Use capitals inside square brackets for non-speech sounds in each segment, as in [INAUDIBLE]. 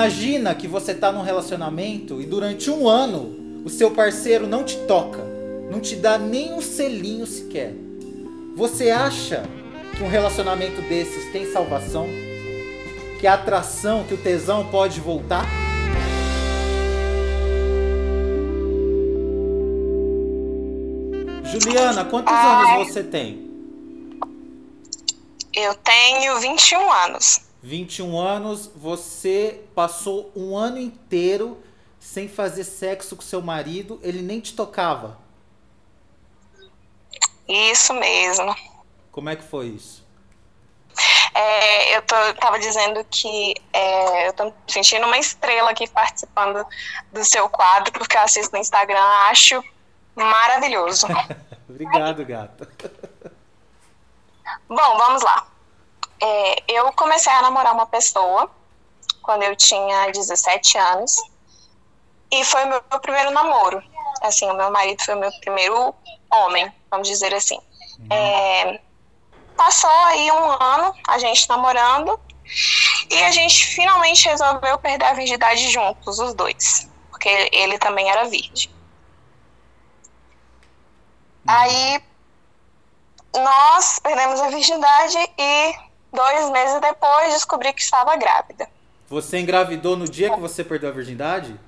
Imagina que você tá num relacionamento e durante um ano o seu parceiro não te toca, não te dá nem um selinho sequer. Você acha que um relacionamento desses tem salvação? Que a atração, que o tesão pode voltar? Juliana, quantos Ai. anos você tem? Eu tenho 21 anos. 21 anos, você passou um ano inteiro sem fazer sexo com seu marido, ele nem te tocava. Isso mesmo. Como é que foi isso? É, eu tô, tava dizendo que é, eu tô me sentindo uma estrela aqui participando do seu quadro, porque eu assisto no Instagram, acho maravilhoso. [LAUGHS] Obrigado, gata. Bom, vamos lá. É, eu comecei a namorar uma pessoa quando eu tinha 17 anos. E foi o meu, primeiro namoro. Assim, o meu marido foi o meu primeiro homem, vamos dizer assim. É, passou aí um ano a gente namorando. E a gente finalmente resolveu perder a virgindade juntos, os dois. Porque ele também era virgem. Aí nós perdemos a virgindade e dois meses depois descobri que estava grávida. Você engravidou no dia que você perdeu a virgindade?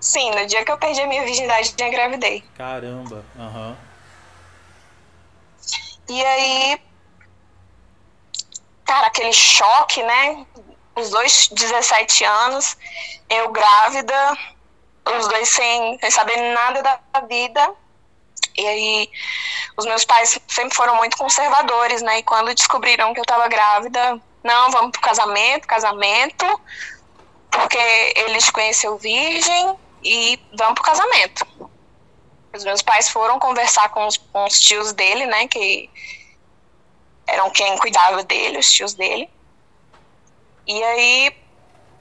Sim, no dia que eu perdi a minha virgindade, eu engravidei. Caramba, aham. E aí, cara, aquele choque, né? Os dois 17 anos, eu grávida, os dois sem, sem saber nada da vida. E aí, os meus pais sempre foram muito conservadores, né? E quando descobriram que eu tava grávida, não, vamos pro casamento, casamento, porque ele te conheceu virgem e vamos pro casamento. Os meus pais foram conversar com os, com os tios dele, né? Que eram quem cuidava dele, os tios dele. E aí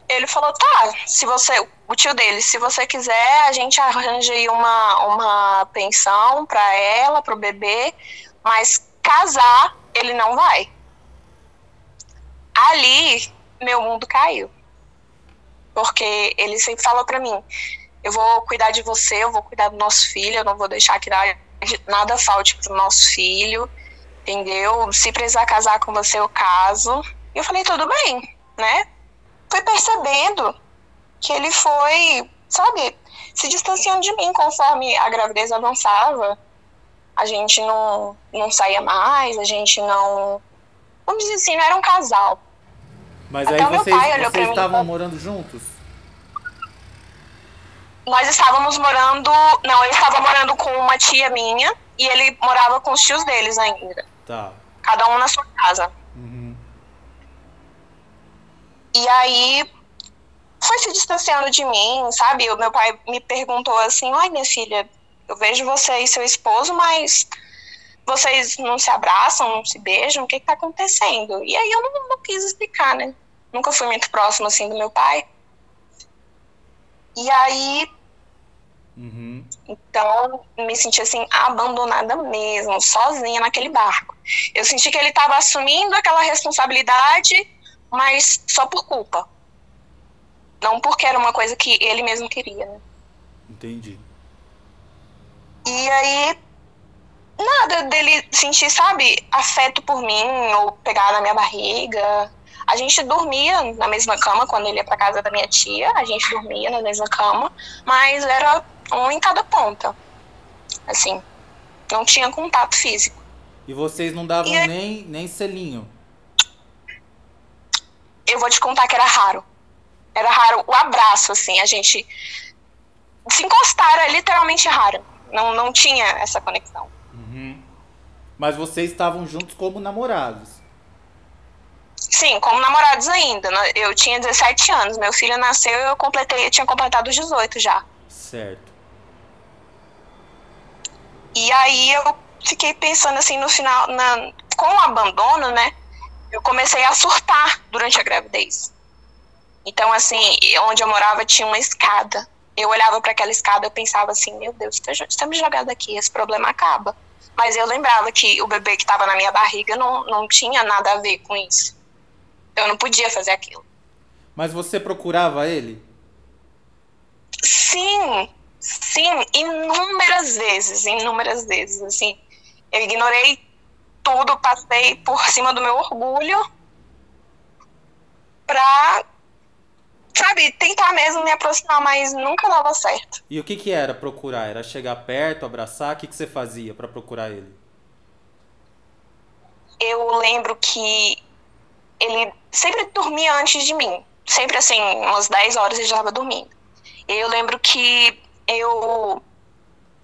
ele falou, tá, se você, o tio dele, se você quiser, a gente arranja aí uma, uma pensão pra ela, pro bebê, mas casar ele não vai. Ali, meu mundo caiu. Porque ele sempre falou pra mim, eu vou cuidar de você, eu vou cuidar do nosso filho, eu não vou deixar que nada falte pro nosso filho, entendeu? Se precisar casar com você, eu caso. E eu falei, tudo bem, né? Fui percebendo que ele foi, sabe, se distanciando de mim conforme a gravidez avançava. A gente não, não saía mais, a gente não. Vamos dizer assim, não era um casal. Mas Até aí vocês, pai olhou pra vocês mim estavam morando juntos? Nós estávamos morando. Não, eu estava morando com uma tia minha e ele morava com os tios deles ainda. Tá. Cada um na sua casa. E aí foi se distanciando de mim, sabe? O meu pai me perguntou assim: ai, minha filha, eu vejo você e seu esposo, mas vocês não se abraçam, não se beijam, o que, que tá acontecendo? E aí eu não, não quis explicar, né? Nunca fui muito próximo assim do meu pai. E aí Uhum. Então, me senti assim, abandonada mesmo, sozinha naquele barco. Eu senti que ele estava assumindo aquela responsabilidade, mas só por culpa. Não porque era uma coisa que ele mesmo queria, né? Entendi. E aí, nada dele sentir, sabe, afeto por mim, ou pegar na minha barriga. A gente dormia na mesma cama quando ele ia pra casa da minha tia, a gente dormia na mesma cama, mas era um em cada ponta. Assim, não tinha contato físico. E vocês não davam E nem, nem selinho? Eu vou te contar que era raro. Era raro o abraço, assim, a gente se encostar era literalmente raro. Não, não tinha essa conexão. Uhum. Mas vocês estavam juntos como namorados? Sim, como namorados ainda. Eu tinha 17 anos, meu filho nasceu e eu completei, eu tinha completado os 18 já. Certo. E aí eu fiquei pensando assim no final, na, com o abandono, né? Eu comecei a surtar durante a gravidez. Então, assim, onde eu morava tinha uma escada. Eu olhava para aquela escada e pensava assim, meu Deus, se eu me jogar daqui, esse problema acaba. Mas eu lembrava que o bebê que estava na minha barriga não, não tinha nada a ver com isso. Eu não podia fazer aquilo. Mas você procurava ele? Sim, sim, inúmeras vezes, inúmeras vezes, assim. Eu ignorei tudo, passei por cima do meu orgulho pra, sabe, tentar mesmo me aproximar, mas nunca dava certo. E o que que era procurar? Era chegar perto, abraçar? O que que você fazia para procurar ele? Eu lembro que ele sempre dormia antes de mim. Sempre assim, umas 10 horas ele já estava dormindo. Eu lembro que eu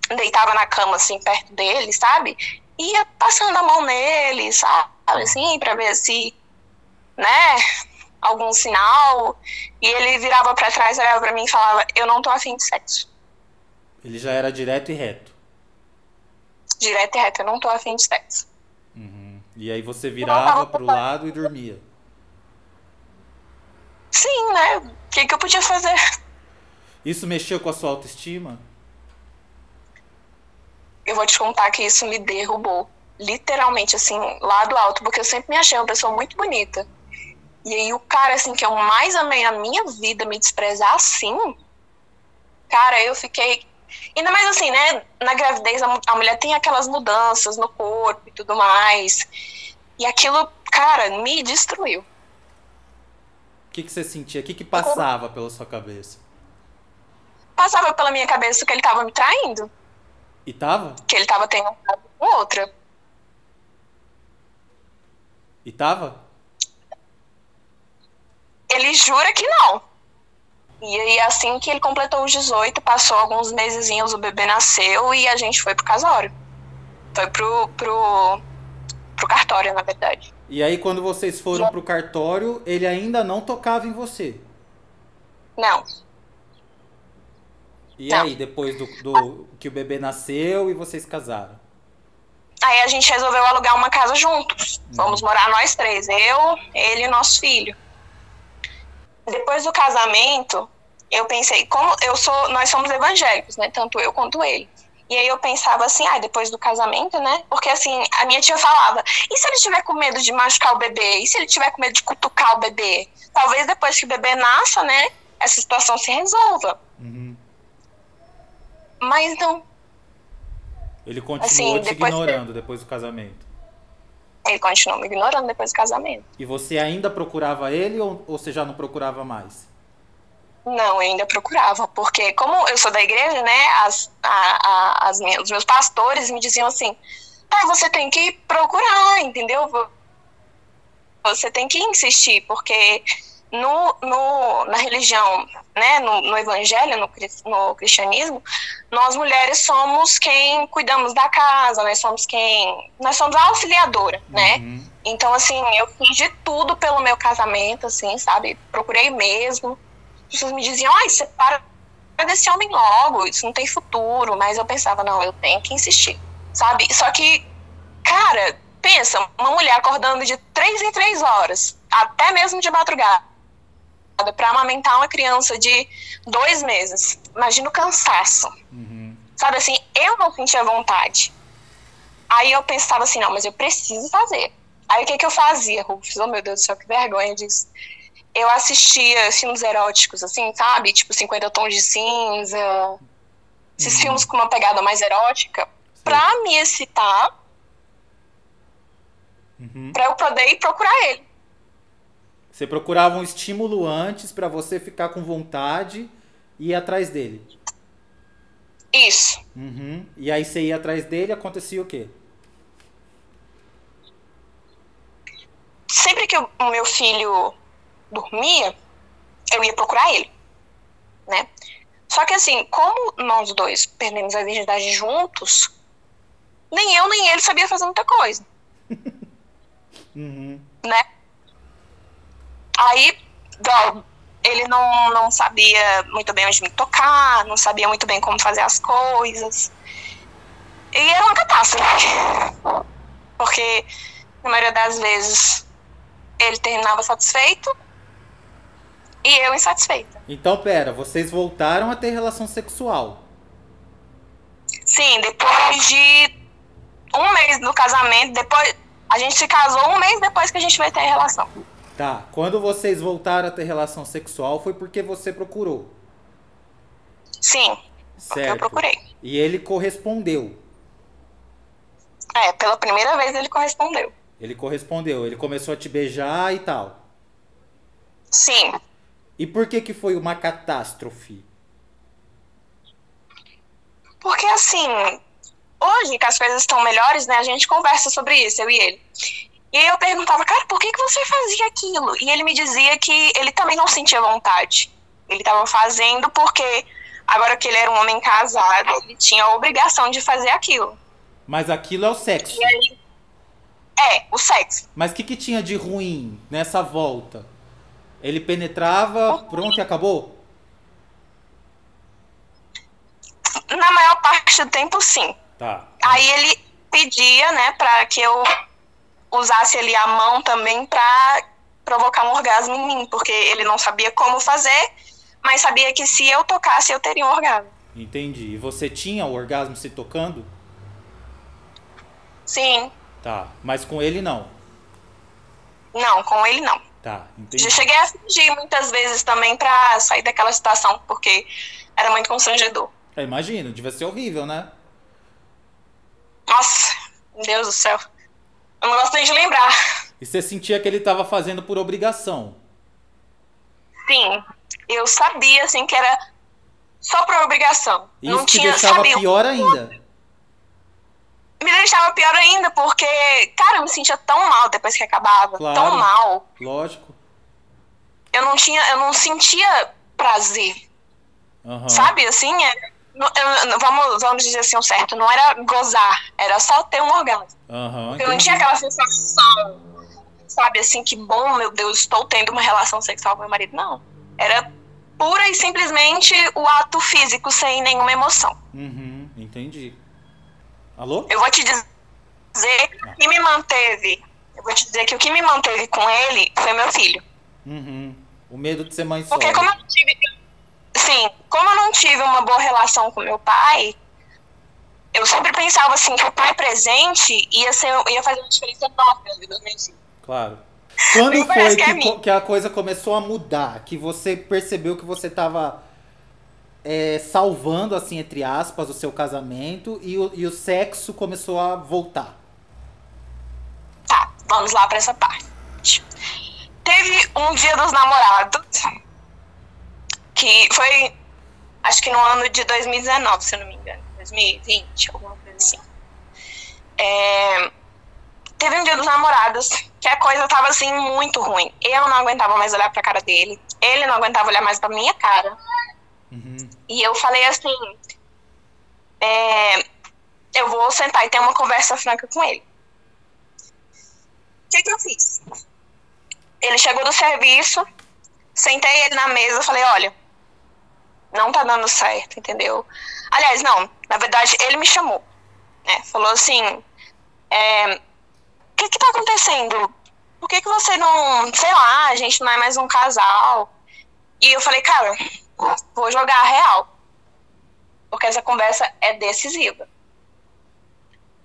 deitava na cama, assim, perto dele, sabe? Ia passando a mão nele, sabe? Assim, pra ver se, né, algum sinal. E ele virava para trás, olhava pra mim e falava: Eu não tô afim de sexo. Ele já era direto e reto. Direto e reto, eu não tô afim de sexo. Uhum. E aí você virava pro lado e dormia. Sim, né? O que, que eu podia fazer? Isso mexeu com a sua autoestima? Eu vou te contar que isso me derrubou. Literalmente, assim, lá do alto, porque eu sempre me achei uma pessoa muito bonita. E aí o cara, assim, que eu mais amei na minha vida, me desprezar assim, cara, eu fiquei. Ainda mais assim, né? Na gravidez, a mulher tem aquelas mudanças no corpo e tudo mais. E aquilo, cara, me destruiu. O que, que você sentia? O que, que passava pela sua cabeça? Passava pela minha cabeça que ele tava me traindo. E tava? Que ele tava tendo com outra. E tava? Ele jura que não. E aí, assim que ele completou os 18, passou alguns mesezinhos, o bebê nasceu e a gente foi pro casório. Foi pro, pro, pro cartório, na verdade. E aí, quando vocês foram pro cartório, ele ainda não tocava em você? Não. E Não. aí, depois do, do que o bebê nasceu e vocês casaram? Aí a gente resolveu alugar uma casa juntos. Vamos morar nós três, eu, ele e nosso filho. Depois do casamento, eu pensei, como eu sou, nós somos evangélicos, né? Tanto eu quanto ele. E aí eu pensava assim, ah, depois do casamento, né? Porque assim, a minha tia falava, e se ele tiver com medo de machucar o bebê? E se ele tiver com medo de cutucar o bebê? Talvez depois que o bebê nasça, né? Essa situação se resolva. Uhum. Mas não. Ele continuou Assim, te depois ignorando depois do casamento. Ele continuou me ignorando depois do casamento. E você ainda procurava ele ou, ou você já não procurava mais? Não, eu ainda procurava, porque como eu sou da igreja, né, as, a, a, as minhas, os meus pastores me diziam assim, ah, você tem que procurar, entendeu? Você tem que insistir, porque no, no, na religião, né, no, no evangelho, no, no cristianismo, nós mulheres somos quem cuidamos da casa, nós somos quem, nós somos a auxiliadora, né? Uhum. Então, assim, eu fiz de tudo pelo meu casamento, assim, sabe? Procurei mesmo. As pessoas me diziam, ai, separa desse homem logo, isso não tem futuro. Mas eu pensava, não, eu tenho que insistir, sabe? Só que, cara, pensa, uma mulher acordando de três em três horas, até mesmo de madrugada, para amamentar uma criança de dois meses. Imagina o cansaço. Uhum. Sabe assim, eu não sentia vontade. Aí eu pensava assim, não, mas eu preciso fazer. Aí o que que eu fazia, Rufus? Oh, meu Deus do céu, que vergonha disso. Eu assistia filmes eróticos, assim, sabe? Tipo 50 Tons de Cinza. Esses Uhum. filmes com uma pegada mais erótica. Pra me excitar, Uhum. pra eu poder ir procurar ele. Você procurava um estímulo antes pra você ficar com vontade e ir atrás dele. Isso. Uhum. E aí você ia atrás dele, acontecia o quê? Sempre que o o meu filho dormia, eu ia procurar ele, né? Só que assim, como nós dois perdemos a virgindade juntos, nem eu nem ele sabia fazer muita coisa, [LAUGHS] Uhum. né? Aí, igual, ele não, não sabia muito bem onde me tocar, não sabia muito bem como fazer as coisas. E era uma catástrofe. Porque, na maioria das vezes, ele terminava satisfeito e eu insatisfeita. Então, pera, vocês voltaram a ter relação sexual. Sim, depois de um mês do casamento, depois a gente se casou um mês depois que a gente vai ter relação. Tá. Quando vocês voltaram a ter relação sexual foi porque você procurou. Sim, porque eu Certo. procurei. E ele correspondeu. É, pela primeira vez ele correspondeu. Ele correspondeu. Ele começou a te beijar e tal. Sim, E por que que foi uma catástrofe? porque assim, hoje que as coisas estão melhores, né, a gente conversa sobre isso, eu e ele. E aí eu perguntava, cara, por que, que você fazia aquilo? E ele me dizia que ele também não sentia vontade. Ele estava fazendo porque, agora que ele era um homem casado, ele tinha a obrigação de fazer aquilo. Mas aquilo é o sexo. E aí, é, o sexo. Mas o que, que tinha de ruim nessa volta? Ele penetrava, pronto e acabou? Na maior parte do tempo, sim. Tá. Aí ele pedia, né, pra que eu usasse ali a mão também pra provocar um orgasmo em mim, porque ele não sabia como fazer, mas sabia que se eu tocasse eu teria um orgasmo. Entendi. E você tinha o orgasmo se tocando? Sim, Tá. Mas com ele não. não, com ele não. Tá, entendi. Já cheguei a fingir muitas vezes também pra sair daquela situação, porque era muito constrangedor. É, imagino, devia ser horrível, né? Nossa, meu Deus do céu. Eu não gosto nem de lembrar. E você sentia que ele tava fazendo por obrigação. Sim, eu sabia, assim, que era só por obrigação. E não isso tinha, deixava sabe, pior ainda. me deixava pior ainda, porque, cara, eu me sentia tão mal depois que acabava. Claro. Tão mal. Lógico. Eu não tinha, eu não sentia prazer. Aham. Sabe, assim, é, vamos, vamos dizer assim, o certo, não era gozar, era só ter um orgasmo. Aham. Eu não tinha aquela sensação, sabe, assim, que bom, meu Deus, estou tendo uma relação sexual com meu marido. Não. Era pura e simplesmente o ato físico, sem nenhuma emoção. Uhum, entendi. Alô? Eu vou te dizer o que me manteve. Eu vou te dizer que o que me manteve com ele foi meu filho. Uhum. O medo de ser mãe solo. Porque como eu não tive. Sim, como eu não tive uma boa relação com meu pai, eu sempre pensava assim que o pai presente ia, ser, ia fazer uma diferença enorme na vida dos. Claro. Quando foi parece que é que, que a coisa começou a mudar? Que você percebeu que você tava é, salvando, assim, entre aspas, o seu casamento e o, e o sexo começou a voltar? Tá, vamos lá pra essa parte. Teve um dia dos namorados, que foi, acho que no ano de 2019, se eu não me engano, 2020, alguma coisa assim. É, teve um dia dos namorados que a coisa tava assim muito ruim. Eu não aguentava mais olhar pra cara dele, ele não aguentava olhar mais pra minha cara. Uhum. E eu falei assim: é, eu vou sentar e ter uma conversa franca com ele. O que, que eu fiz? Ele chegou do serviço, sentei ele na mesa falei: olha, não tá dando certo, entendeu? Aliás, não, na verdade, ele me chamou. Né? Falou assim: é, o que que tá acontecendo? Por que, que você não, sei lá, a gente não é mais um casal? E eu falei, cara, vou jogar a real. Porque essa conversa é decisiva.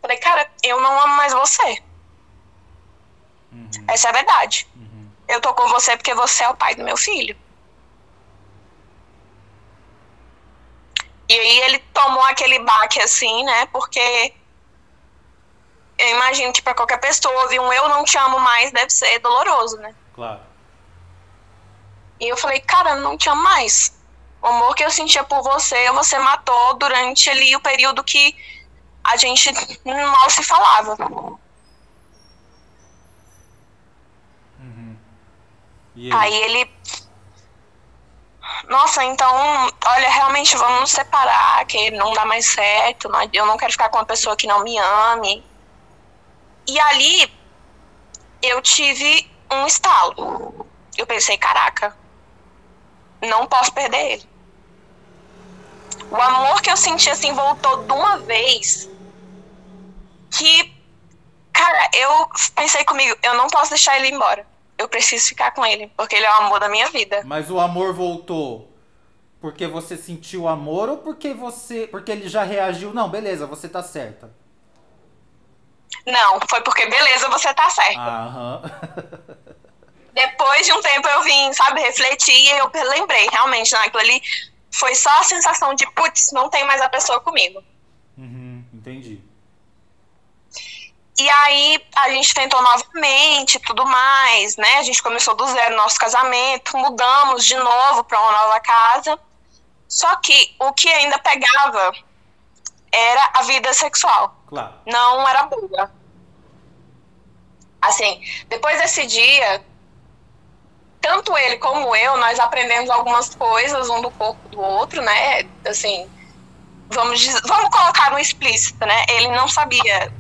Falei, cara, eu não amo mais você. Uhum. Essa é a verdade. Uhum. Eu tô com você porque você é o pai do meu filho. E aí ele tomou aquele baque assim, né? Porque eu imagino que pra qualquer pessoa ouvir um eu não te amo mais deve ser doloroso, né? Claro. E eu falei, cara, não te amo mais. O amor que eu sentia por você, você matou durante ali o período que a gente mal se falava. Uhum. Aí ele. Nossa, então, olha, realmente vamos nos separar, que não dá mais certo. Eu não quero ficar com uma pessoa que não me ame. E ali eu tive um estalo. Eu pensei, caraca, não posso perder ele. O amor que eu senti assim voltou de uma vez que, cara, eu pensei comigo, eu não posso deixar ele embora. Eu preciso ficar com ele, porque ele é o amor da minha vida. Mas o amor voltou porque você sentiu amor ou porque você. Porque ele já reagiu? Não, beleza, você tá certa. Não, foi porque beleza, você tá certo. Aham. depois de um tempo eu vim, sabe, refletir e eu lembrei, realmente, naquilo ali foi só a sensação de, putz, não tem mais a pessoa comigo. Uhum, entendi. E aí a gente tentou novamente, tudo mais, né? A gente começou do zero nosso casamento, mudamos de novo para uma nova casa. Só que o que ainda pegava era a vida sexual. Claro. Não era boa. Assim, depois desse dia, tanto ele como eu, nós aprendemos algumas coisas um do corpo do outro, né? Assim, vamos, vamos colocar no explícito, né? Ele não sabia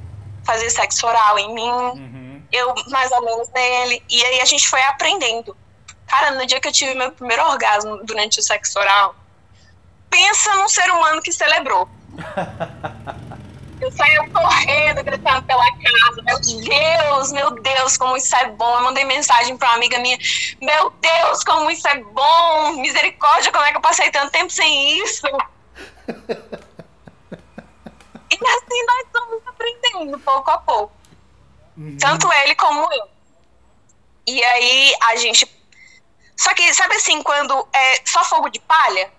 fazer sexo oral em mim, uhum. eu mais ou menos nele, e aí a gente foi aprendendo. Cara, no dia que eu tive meu primeiro orgasmo durante o sexo oral, pensa num ser humano que celebrou. [LAUGHS] Eu saía correndo, gritando pela casa. Meu Deus, meu Deus, como isso é bom. Eu mandei mensagem pra uma amiga minha. Meu Deus, como isso é bom. Misericórdia, como é que eu passei tanto tempo sem isso? [LAUGHS] e assim nós estamos aprendendo pouco a pouco. Uhum. Tanto ele como eu. E aí a gente. Só que, sabe assim, quando é só fogo de palha?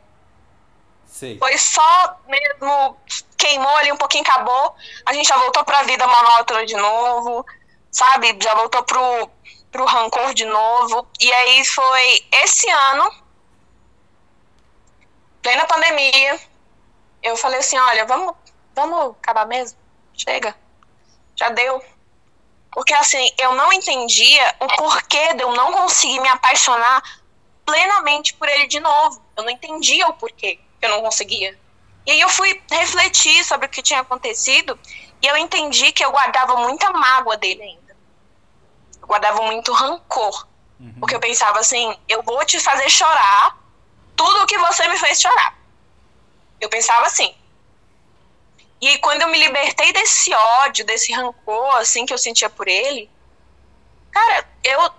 Sei. Foi só mesmo queimou ali um pouquinho, acabou. A gente já voltou pra vida monótona de novo, sabe? Já voltou pro, pro rancor de novo. E aí foi esse ano, plena pandemia, eu falei assim, olha, vamos, vamos acabar mesmo? Chega. Já deu. Porque assim, eu não entendia o porquê de eu não conseguir me apaixonar plenamente por ele de novo. Eu não entendia o porquê que eu não conseguia. E aí eu fui refletir sobre o que tinha acontecido e eu entendi que eu guardava muita mágoa dele ainda. Eu guardava muito rancor. Uhum. Porque eu pensava assim, eu vou te fazer chorar tudo o que você me fez chorar. Eu pensava assim. E aí, quando eu me libertei desse ódio, desse rancor, assim, que eu sentia por ele, cara, eu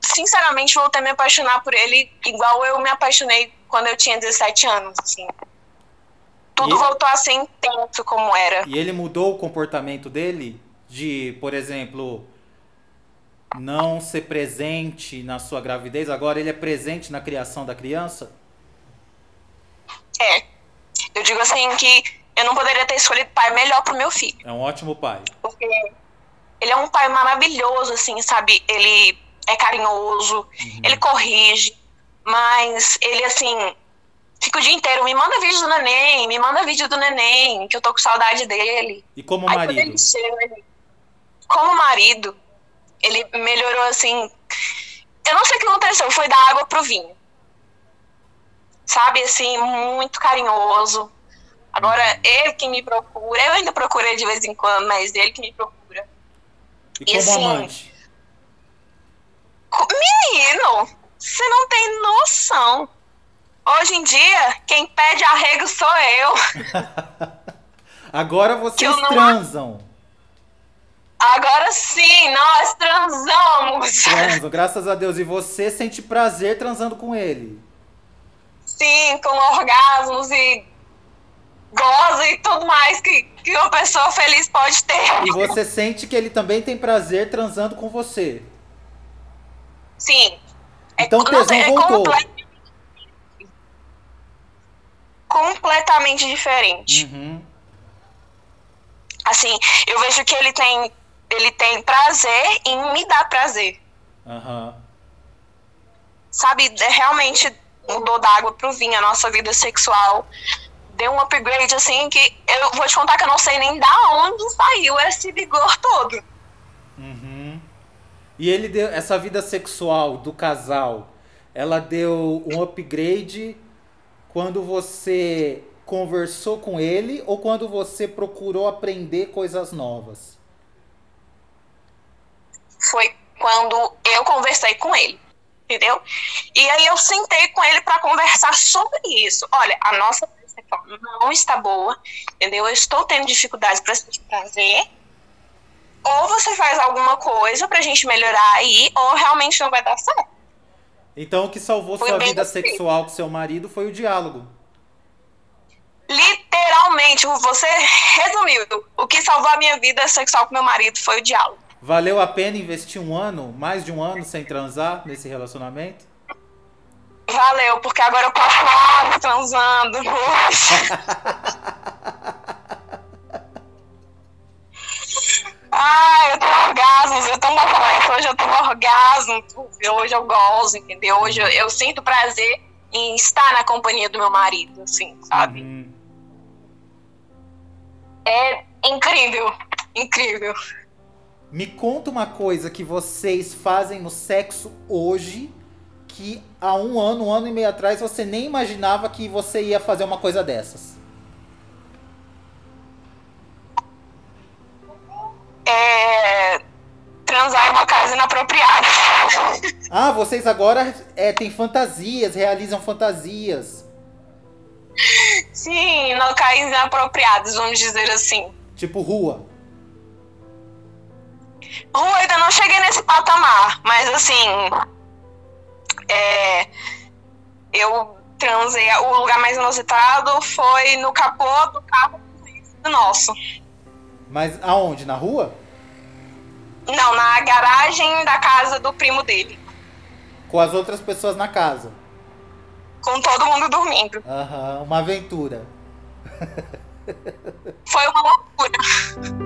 sinceramente voltei a me apaixonar por ele igual eu me apaixonei quando eu tinha 17 anos, assim. Tudo voltou a ser intenso como era. E ele mudou o comportamento dele? De, por exemplo, não ser presente na sua gravidez, agora ele é presente na criação da criança? É. Eu digo assim que eu não poderia ter escolhido pai melhor pro meu filho. É um ótimo pai. Porque ele é um pai maravilhoso, assim, sabe? Ele é carinhoso, uhum. ele corrige, mas ele, assim, fica o dia inteiro, me manda vídeo do neném, me manda vídeo do neném, que eu tô com saudade dele. E como Aí, marido? Ele chega, como marido, ele melhorou, assim, eu não sei o que aconteceu, foi da água pro vinho. Sabe, assim, muito carinhoso. Agora, ele que me procura, eu ainda procurei de vez em quando, mas ele que me procura. E, e como assim, amante? Menino, você não tem noção. Hoje em dia, quem pede arrego sou eu. [LAUGHS] Agora vocês não... transam. Agora sim, nós transamos. Transam, [LAUGHS] graças a Deus. E você sente prazer transando com ele? Sim, com orgasmos e goza e tudo mais que, que uma pessoa feliz pode ter. E você sente que ele também tem prazer transando com você? Sim. É então o tesão é voltou. completamente diferente. Uhum. Assim, eu vejo que ele tem, ele tem prazer em me dar prazer. Uhum. Sabe, é, realmente mudou da água pro vinho a nossa vida sexual. Deu um upgrade assim que eu vou te contar que eu não sei nem da onde saiu esse vigor todo. Uhum. E ele deu essa vida sexual do casal, ela deu um upgrade quando você conversou com ele ou quando você procurou aprender coisas novas? Foi quando eu conversei com ele, entendeu? E aí eu sentei com ele para conversar sobre isso. Olha, a nossa não está boa, entendeu? Eu estou tendo dificuldades para sentir prazer. Ou você faz alguma coisa pra gente melhorar aí, ou realmente não vai dar certo. Então o que salvou foi sua vida assim. sexual com seu marido foi o diálogo. Literalmente, você [LAUGHS] resumiu. O que salvou a minha vida sexual com meu marido foi o diálogo. Valeu a pena investir um ano, mais de um ano sem transar nesse relacionamento? Valeu, porque agora eu passo horas transando. Ai, eu tenho orgasmos, eu tô muito Hoje eu tenho orgasmo, hoje eu gozo, entendeu? Hoje eu, eu, sinto prazer em estar na companhia do meu marido, assim, sabe? Uhum. É incrível, incrível. Me conta uma coisa que vocês fazem no sexo hoje que há um ano, um ano e meio atrás você nem imaginava que você ia fazer uma coisa dessas. É... Transar em uma casa inapropriada. [LAUGHS] Ah, vocês agora é, têm fantasias, realizam fantasias. Sim, locais inapropriados, vamos dizer assim. Tipo rua. Rua ainda não cheguei nesse patamar, mas assim. É, eu transei. O lugar mais inusitado foi no capô do carro do nosso. Mas aonde? Na rua? Não, na garagem da casa do primo dele. Com as outras pessoas na casa. Com todo mundo dormindo. Aham, uma aventura. Foi uma loucura. [LAUGHS]